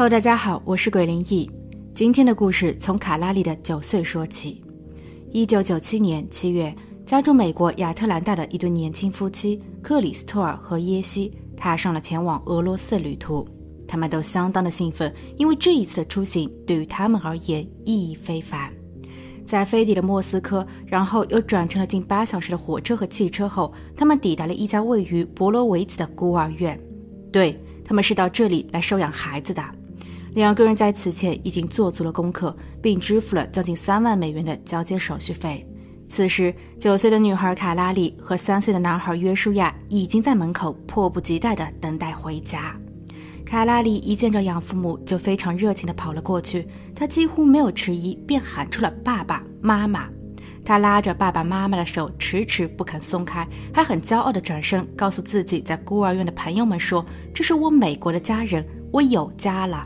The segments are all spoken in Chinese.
Hello，大家好，我是鬼灵异。今天的故事从卡拉里的九岁说起。一九九七年七月，家住美国亚特兰大的一对年轻夫妻克里斯托尔和耶西踏上了前往俄罗斯的旅途。他们都相当的兴奋，因为这一次的出行对于他们而言意义非凡。在飞抵了莫斯科，然后又转乘了近八小时的火车和汽车后，他们抵达了一家位于博罗维茨的孤儿院。对他们是到这里来收养孩子的。两个人在此前已经做足了功课，并支付了将近三万美元的交接手续费。此时，九岁的女孩卡拉里和三岁的男孩约书亚已经在门口迫不及待地等待回家。卡拉里一见着养父母，就非常热情地跑了过去。他几乎没有迟疑，便喊出了“爸爸妈妈”。他拉着爸爸妈妈的手，迟迟不肯松开，还很骄傲地转身告诉自己在孤儿院的朋友们说：“这是我美国的家人，我有家了。”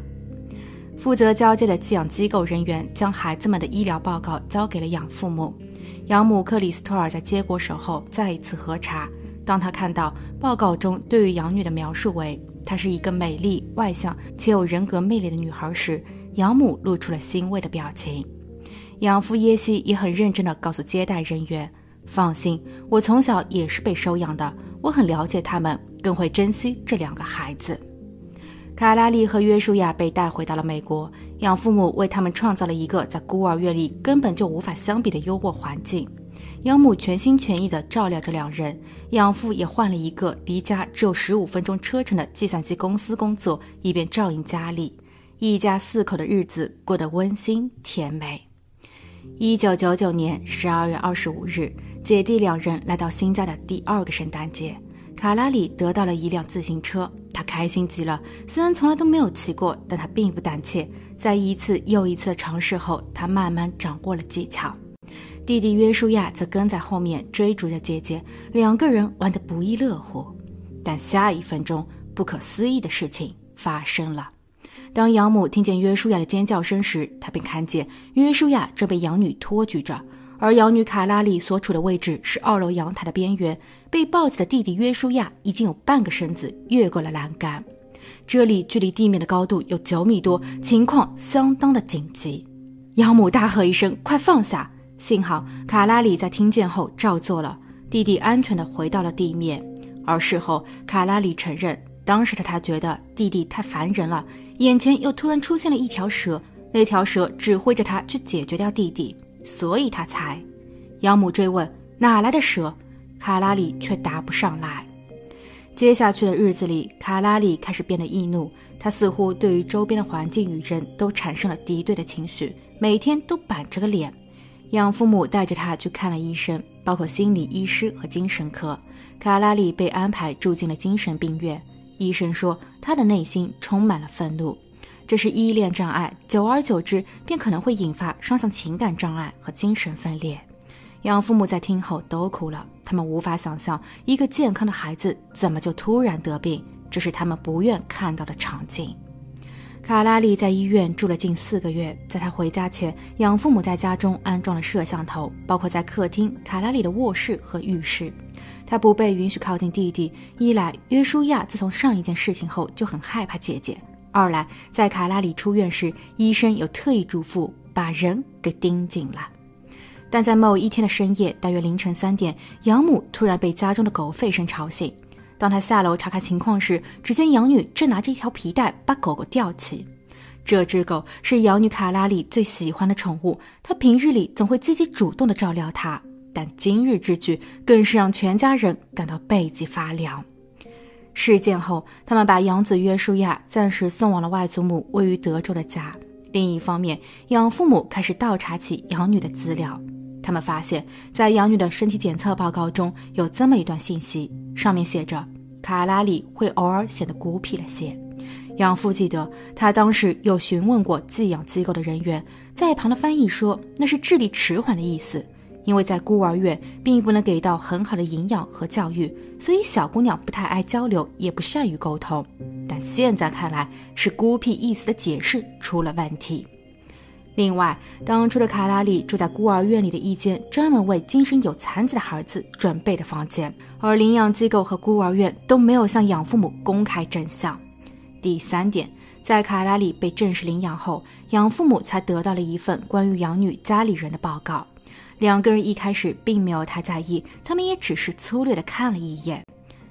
负责交接的寄养机构人员将孩子们的医疗报告交给了养父母。养母克里斯托尔在接过手后，再一次核查。当他看到报告中对于养女的描述为她是一个美丽、外向且有人格魅力的女孩时，养母露出了欣慰的表情。养父耶西也很认真地告诉接待人员：“放心，我从小也是被收养的，我很了解他们，更会珍惜这两个孩子。”卡拉利和约书亚被带回到了美国，养父母为他们创造了一个在孤儿院里根本就无法相比的优渥环境。养母全心全意地照料着两人，养父也换了一个离家只有十五分钟车程的计算机公司工作，以便照应家里。一家四口的日子过得温馨甜美。一九九九年十二月二十五日，姐弟两人来到新家的第二个圣诞节，卡拉里得到了一辆自行车，他开心极了。虽然从来都没有骑过，但他并不胆怯。在一次又一次的尝试后，他慢慢掌握了技巧。弟弟约书亚则跟在后面追逐着姐姐，两个人玩得不亦乐乎。但下一分钟，不可思议的事情发生了。当养母听见约书亚的尖叫声时，她便看见约书亚正被养女托举着，而养女卡拉里所处的位置是二楼阳台的边缘。被抱起的弟弟约书亚已经有半个身子越过了栏杆，这里距离地面的高度有九米多，情况相当的紧急。养母大喝一声：“快放下！”幸好卡拉里在听见后照做了，弟弟安全的回到了地面。而事后，卡拉里承认，当时的他觉得弟弟太烦人了，眼前又突然出现了一条蛇，那条蛇指挥着他去解决掉弟弟，所以他才。养母追问哪来的蛇，卡拉里却答不上来。接下去的日子里，卡拉里开始变得易怒，他似乎对于周边的环境与人都产生了敌对的情绪，每天都板着个脸。养父母带着他去看了医生，包括心理医师和精神科。卡拉里被安排住进了精神病院。医生说，他的内心充满了愤怒，这是依恋障碍，久而久之便可能会引发双向情感障碍和精神分裂。养父母在听后都哭了，他们无法想象一个健康的孩子怎么就突然得病，这是他们不愿看到的场景。卡拉里在医院住了近四个月，在他回家前，养父母在家中安装了摄像头，包括在客厅、卡拉里的卧室和浴室。他不被允许靠近弟弟，一来约书亚自从上一件事情后就很害怕姐姐；二来在卡拉里出院时，医生有特意嘱咐把人给盯紧了。但在某一天的深夜，大约凌晨三点，养母突然被家中的狗吠声吵醒。当他下楼查看情况时，只见养女正拿着一条皮带把狗狗吊起。这只狗是养女卡拉里最喜欢的宠物，她平日里总会积极主动的照料它，但今日之举更是让全家人感到背脊发凉。事件后，他们把养子约书亚暂时送往了外祖母位于德州的家。另一方面，养父母开始倒查起养女的资料。他们发现，在养女的身体检测报告中有这么一段信息，上面写着：“卡拉里会偶尔显得孤僻了些。”养父记得，他当时有询问过寄养机构的人员，在一旁的翻译说那是智力迟缓的意思，因为在孤儿院并不能给到很好的营养和教育，所以小姑娘不太爱交流，也不善于沟通。但现在看来，是孤僻意思的解释出了问题。另外，当初的卡拉里住在孤儿院里的一间专门为精神有残疾的孩子准备的房间，而领养机构和孤儿院都没有向养父母公开真相。第三点，在卡拉里被正式领养后，养父母才得到了一份关于养女家里人的报告。两个人一开始并没有太在意，他们也只是粗略的看了一眼。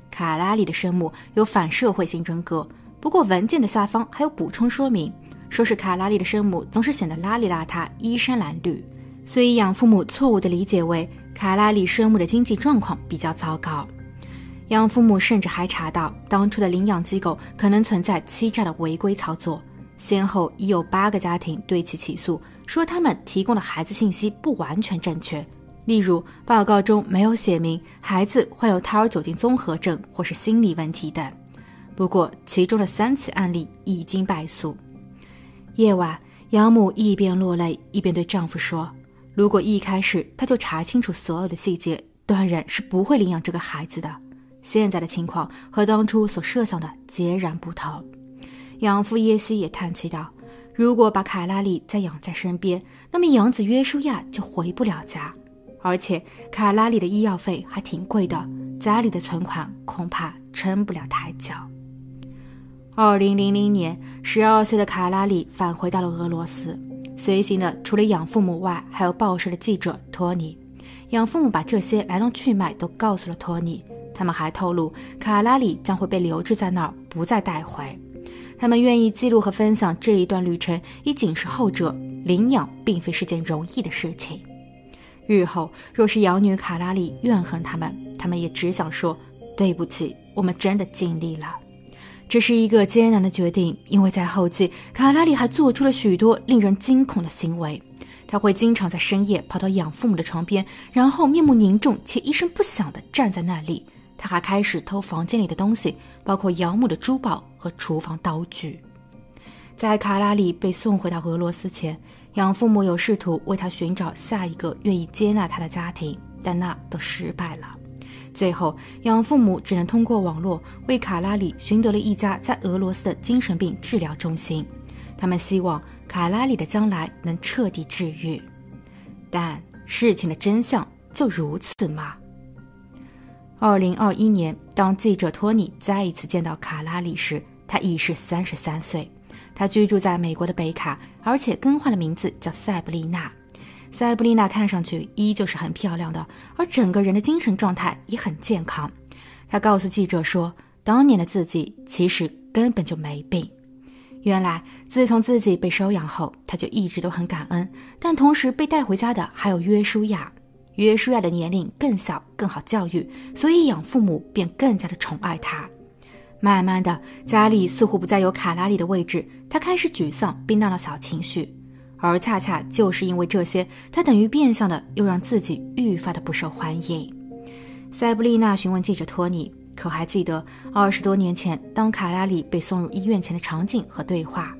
卡拉里的生母有反社会性人格，不过文件的下方还有补充说明，说是卡拉里的生母总是显得邋里邋遢、衣衫褴褛，所以养父母错误的理解为卡拉里生母的经济状况比较糟糕。养父母甚至还查到，当初的领养机构可能存在欺诈的违规操作，先后已有八个家庭对其起诉，说他们提供的孩子信息不完全正确，例如报告中没有写明孩子患有胎儿酒精综合症或是心理问题等。不过，其中的三起案例已经败诉。夜晚，养母一边落泪，一边对丈夫说：“如果一开始他就查清楚所有的细节，断然是不会领养这个孩子的。”现在的情况和当初所设想的截然不同。养父耶西也叹气道：“如果把卡拉里再养在身边，那么养子约书亚就回不了家，而且卡拉里的医药费还挺贵的，家里的存款恐怕撑不了太久。”二零零零年，十二岁的卡拉里返回到了俄罗斯，随行的除了养父母外，还有报社的记者托尼。养父母把这些来龙去脉都告诉了托尼。他们还透露，卡拉里将会被留置在那儿，不再带回。他们愿意记录和分享这一段旅程，以警示后者：领养并非是件容易的事情。日后若是养女卡拉里怨恨他们，他们也只想说：“对不起，我们真的尽力了。”这是一个艰难的决定，因为在后记，卡拉里还做出了许多令人惊恐的行为。他会经常在深夜跑到养父母的床边，然后面目凝重且一声不响地站在那里。他还开始偷房间里的东西，包括养母的珠宝和厨房刀具。在卡拉里被送回到俄罗斯前，养父母有试图为他寻找下一个愿意接纳他的家庭，但那都失败了。最后，养父母只能通过网络为卡拉里寻得了一家在俄罗斯的精神病治疗中心。他们希望卡拉里的将来能彻底治愈。但事情的真相就如此吗？二零二一年，当记者托尼再一次见到卡拉里时，他已是三十三岁。他居住在美国的北卡，而且更换了名字，叫塞布丽娜。塞布丽娜看上去依旧是很漂亮的，而整个人的精神状态也很健康。她告诉记者说，当年的自己其实根本就没病。原来，自从自己被收养后，她就一直都很感恩。但同时被带回家的还有约书亚。约书亚的年龄更小，更好教育，所以养父母便更加的宠爱他。慢慢的，家里似乎不再有卡拉里的位置，他开始沮丧，并闹了小情绪。而恰恰就是因为这些，他等于变相的又让自己愈发的不受欢迎。塞布丽娜询问记者托尼：“可还记得二十多年前，当卡拉里被送入医院前的场景和对话？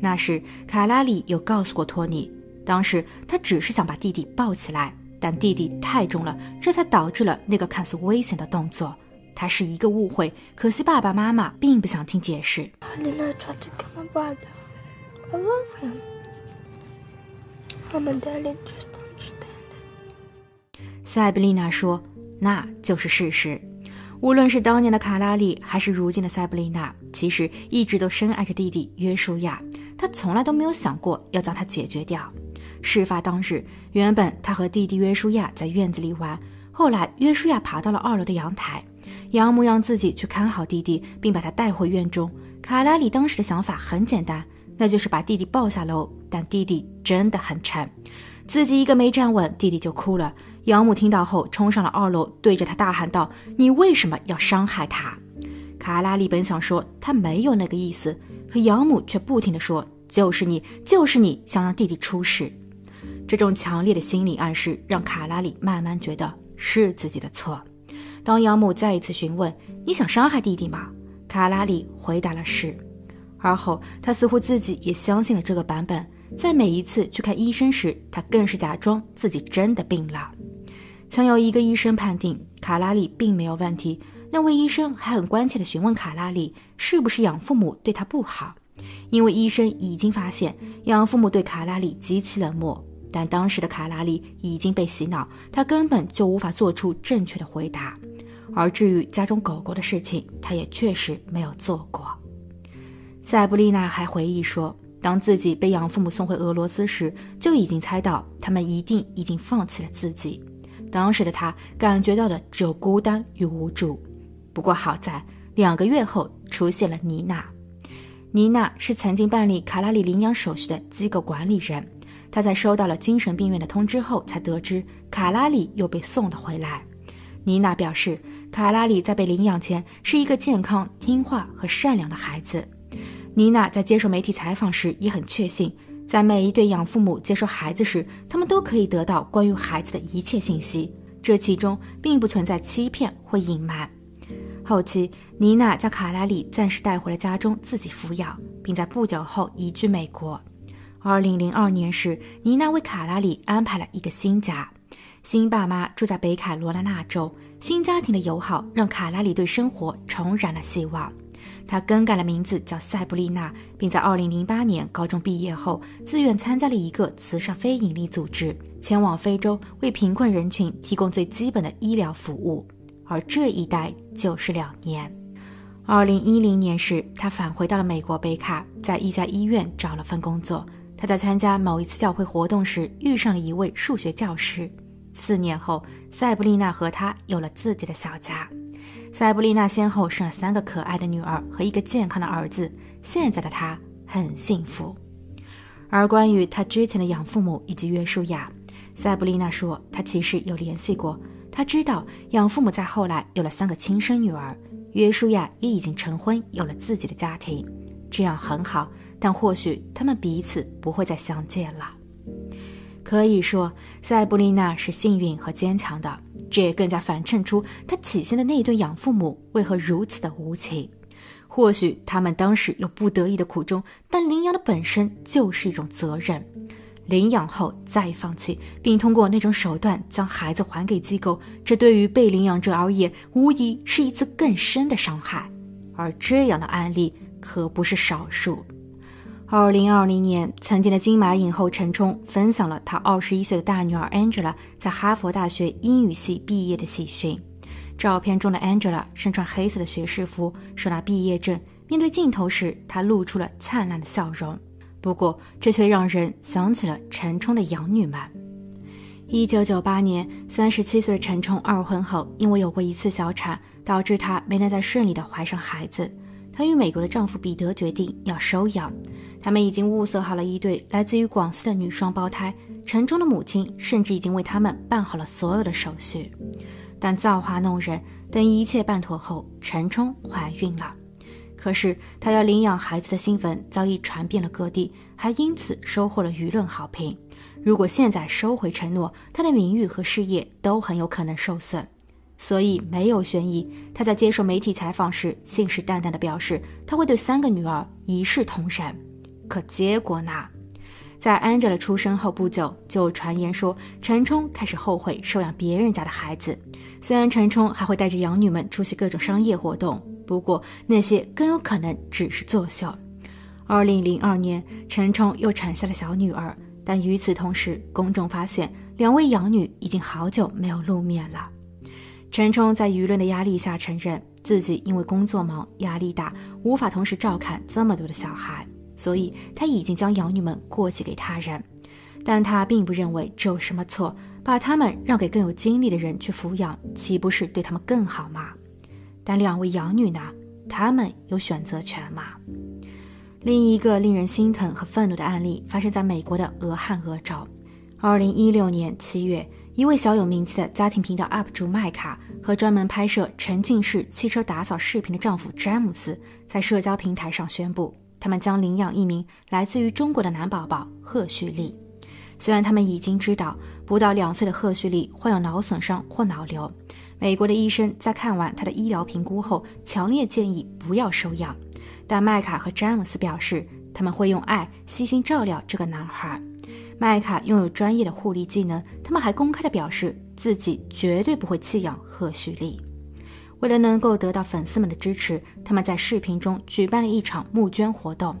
那时，卡拉里有告诉过托尼，当时他只是想把弟弟抱起来。”但弟弟太重了，这才导致了那个看似危险的动作。他是一个误会，可惜爸爸妈妈并不想听解释。塞布丽娜说：“那就是事实。无论是当年的卡拉里，还是如今的塞布丽娜，其实一直都深爱着弟弟约书亚。她从来都没有想过要将他解决掉。”事发当日，原本他和弟弟约书亚在院子里玩，后来约书亚爬到了二楼的阳台，养母让自己去看好弟弟，并把他带回院中。卡拉里当时的想法很简单，那就是把弟弟抱下楼，但弟弟真的很沉，自己一个没站稳，弟弟就哭了。养母听到后冲上了二楼，对着他大喊道：“你为什么要伤害他？”卡拉里本想说他没有那个意思，可养母却不停地说：“就是你，就是你想让弟弟出事。”这种强烈的心理暗示让卡拉里慢慢觉得是自己的错。当养母再一次询问：“你想伤害弟弟吗？”卡拉里回答了是。而后，他似乎自己也相信了这个版本。在每一次去看医生时，他更是假装自己真的病了。曾有一个医生判定卡拉里并没有问题，那位医生还很关切地询问卡拉里是不是养父母对他不好，因为医生已经发现养父母对卡拉里极其冷漠。但当时的卡拉里已经被洗脑，他根本就无法做出正确的回答。而至于家中狗狗的事情，他也确实没有做过。塞布丽娜还回忆说，当自己被养父母送回俄罗斯时，就已经猜到他们一定已经放弃了自己。当时的她感觉到的只有孤单与无助。不过好在两个月后出现了妮娜。妮娜是曾经办理卡拉里领养手续的机构管理人。她在收到了精神病院的通知后，才得知卡拉里又被送了回来。妮娜表示，卡拉里在被领养前是一个健康、听话和善良的孩子。妮娜在接受媒体采访时也很确信，在每一对养父母接收孩子时，他们都可以得到关于孩子的一切信息，这其中并不存在欺骗或隐瞒。后期，妮娜将卡拉里暂时带回了家中自己抚养，并在不久后移居美国。二零零二年时，妮娜为卡拉里安排了一个新家，新爸妈住在北卡罗来纳州。新家庭的友好让卡拉里对生活重燃了希望。她更改了名字，叫塞布丽娜，并在二零零八年高中毕业后，自愿参加了一个慈善非营利组织，前往非洲为贫困人群提供最基本的医疗服务。而这一待就是两年。二零一零年时，她返回到了美国北卡，在一家医院找了份工作。他在参加某一次教会活动时遇上了一位数学教师。四年后，塞布丽娜和他有了自己的小家。塞布丽娜先后生了三个可爱的女儿和一个健康的儿子。现在的她很幸福。而关于她之前的养父母以及约书亚，塞布丽娜说，她其实有联系过。她知道养父母在后来有了三个亲生女儿，约书亚也已经成婚，有了自己的家庭，这样很好。但或许他们彼此不会再相见了。可以说，塞布丽娜是幸运和坚强的，这也更加反衬出她起先的那一对养父母为何如此的无情。或许他们当时有不得已的苦衷，但领养的本身就是一种责任。领养后再放弃，并通过那种手段将孩子还给机构，这对于被领养者而言，无疑是一次更深的伤害。而这样的案例可不是少数。二零二零年，曾经的金马影后陈冲分享了她二十一岁的大女儿 Angela 在哈佛大学英语系毕业的喜讯。照片中的 Angela 身穿黑色的学士服，手拿毕业证，面对镜头时，她露出了灿烂的笑容。不过，这却让人想起了陈冲的养女们。一九九八年，三十七岁的陈冲二婚后，因为有过一次小产，导致她没能再顺利的怀上孩子。她与美国的丈夫彼得决定要收养。他们已经物色好了一对来自于广西的女双胞胎，陈冲的母亲甚至已经为他们办好了所有的手续。但造化弄人，等一切办妥后，陈冲怀孕了。可是她要领养孩子的新闻早已传遍了各地，还因此收获了舆论好评。如果现在收回承诺，她的名誉和事业都很有可能受损。所以没有悬疑。他在接受媒体采访时，信誓旦旦地表示，他会对三个女儿一视同仁。可结果呢？在 Angela 出生后不久，就传言说陈冲开始后悔收养别人家的孩子。虽然陈冲还会带着养女们出席各种商业活动，不过那些更有可能只是作秀。二零零二年，陈冲又产下了小女儿，但与此同时，公众发现两位养女已经好久没有露面了。陈冲在舆论的压力下承认自己因为工作忙、压力大，无法同时照看这么多的小孩。所以他已经将养女们过继给他人，但他并不认为这有什么错，把他们让给更有精力的人去抚养，岂不是对他们更好吗？但两位养女呢？他们有选择权吗？另一个令人心疼和愤怒的案例发生在美国的俄亥俄州。二零一六年七月，一位小有名气的家庭频道 UP 主麦卡和专门拍摄沉浸式汽车打扫视频的丈夫詹姆斯在社交平台上宣布。他们将领养一名来自于中国的男宝宝贺旭丽。虽然他们已经知道不到两岁的贺旭丽患有脑损伤或脑瘤，美国的医生在看完他的医疗评估后，强烈建议不要收养。但麦卡和詹姆斯表示，他们会用爱悉心照料这个男孩。麦卡拥有专业的护理技能，他们还公开的表示自己绝对不会弃养赫胥黎。为了能够得到粉丝们的支持，他们在视频中举办了一场募捐活动，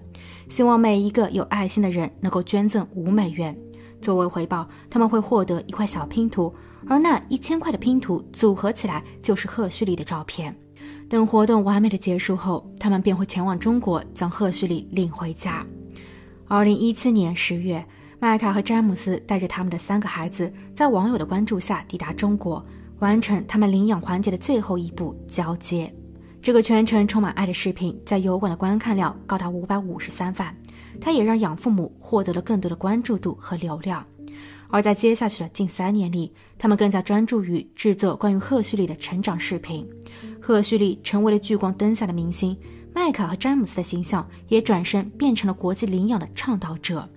希望每一个有爱心的人能够捐赠五美元。作为回报，他们会获得一块小拼图，而那一千块的拼图组合起来就是赫胥黎的照片。等活动完美的结束后，他们便会前往中国将赫胥黎领回家。二零一七年十月，麦卡和詹姆斯带着他们的三个孩子，在网友的关注下抵达中国，完成他们领养环节的最后一步交接。这个全程充满爱的视频，在油管的观看量高达五百五十三万，它也让养父母获得了更多的关注度和流量。而在接下去的近三年里，他们更加专注于制作关于赫胥黎的成长视频。赫胥黎成为了聚光灯下的明星，麦卡和詹姆斯的形象也转身变成了国际领养的倡导者。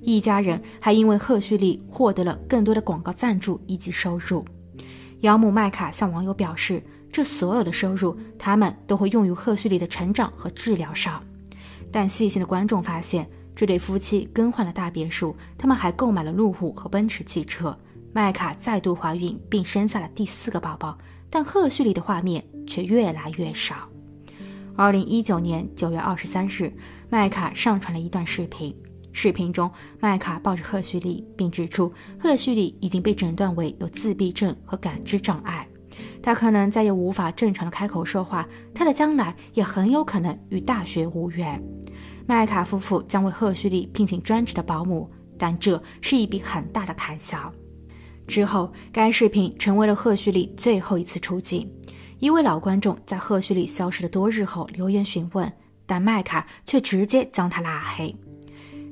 一家人还因为赫胥黎获得了更多的广告赞助以及收入。养母麦卡向网友表示，这所有的收入他们都会用于赫胥黎的成长和治疗上。但细心的观众发现。这对夫妻更换了大别墅，他们还购买了路虎和奔驰汽车。麦卡再度怀孕并生下了第四个宝宝，但赫胥黎的画面却越来越少。二零一九年九月二十三日，麦卡上传了一段视频。视频中，麦卡抱着赫胥黎，并指出赫胥黎已经被诊断为有自闭症和感知障碍，他可能再也无法正常的开口说话，他的将来也很有可能与大学无缘。麦卡夫妇将为赫胥黎聘请专职的保姆，但这是一笔很大的开销。之后，该视频成为了赫胥黎最后一次出镜。一位老观众在赫胥黎消失的多日后留言询问，但麦卡却直接将他拉黑。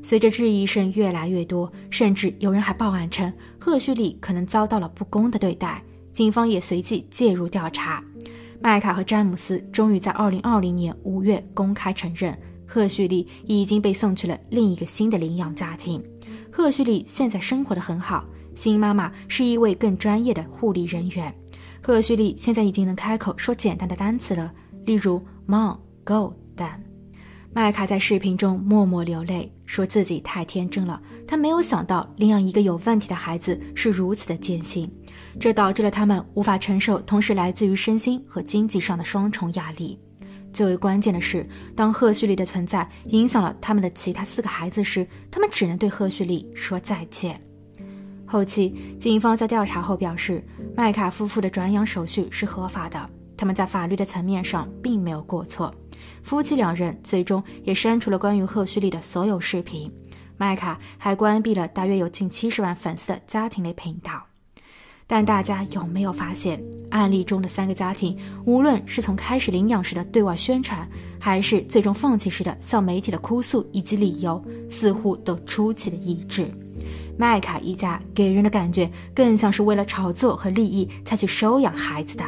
随着质疑声越来越多，甚至有人还报案称赫胥黎可能遭到了不公的对待，警方也随即介入调查。麦卡和詹姆斯终于在2020年5月公开承认。赫胥黎已经被送去了另一个新的领养家庭。赫胥黎现在生活的很好，新妈妈是一位更专业的护理人员。赫胥黎现在已经能开口说简单的单词了，例如 “mom”、“go”、“dad”。麦卡在视频中默默流泪，说自己太天真了，他没有想到领养一个有问题的孩子是如此的艰辛，这导致了他们无法承受同时来自于身心和经济上的双重压力。最为关键的是，当赫胥黎的存在影响了他们的其他四个孩子时，他们只能对赫胥黎说再见。后期，警方在调查后表示，麦卡夫妇的转养手续是合法的，他们在法律的层面上并没有过错。夫妻两人最终也删除了关于赫胥黎的所有视频，麦卡还关闭了大约有近七十万粉丝的家庭类频道。但大家有没有发现，案例中的三个家庭，无论是从开始领养时的对外宣传，还是最终放弃时的向媒体的哭诉以及理由，似乎都出奇的一致。麦卡一家给人的感觉更像是为了炒作和利益才去收养孩子的。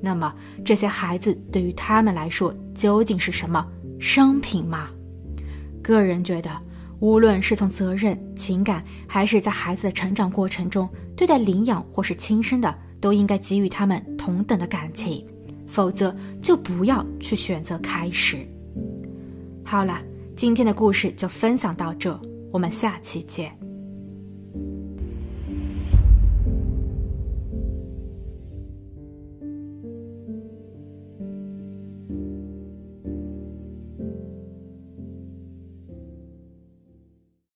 那么，这些孩子对于他们来说究竟是什么商品吗？个人觉得。无论是从责任、情感，还是在孩子的成长过程中，对待领养或是亲生的，都应该给予他们同等的感情，否则就不要去选择开始。好了，今天的故事就分享到这，我们下期见。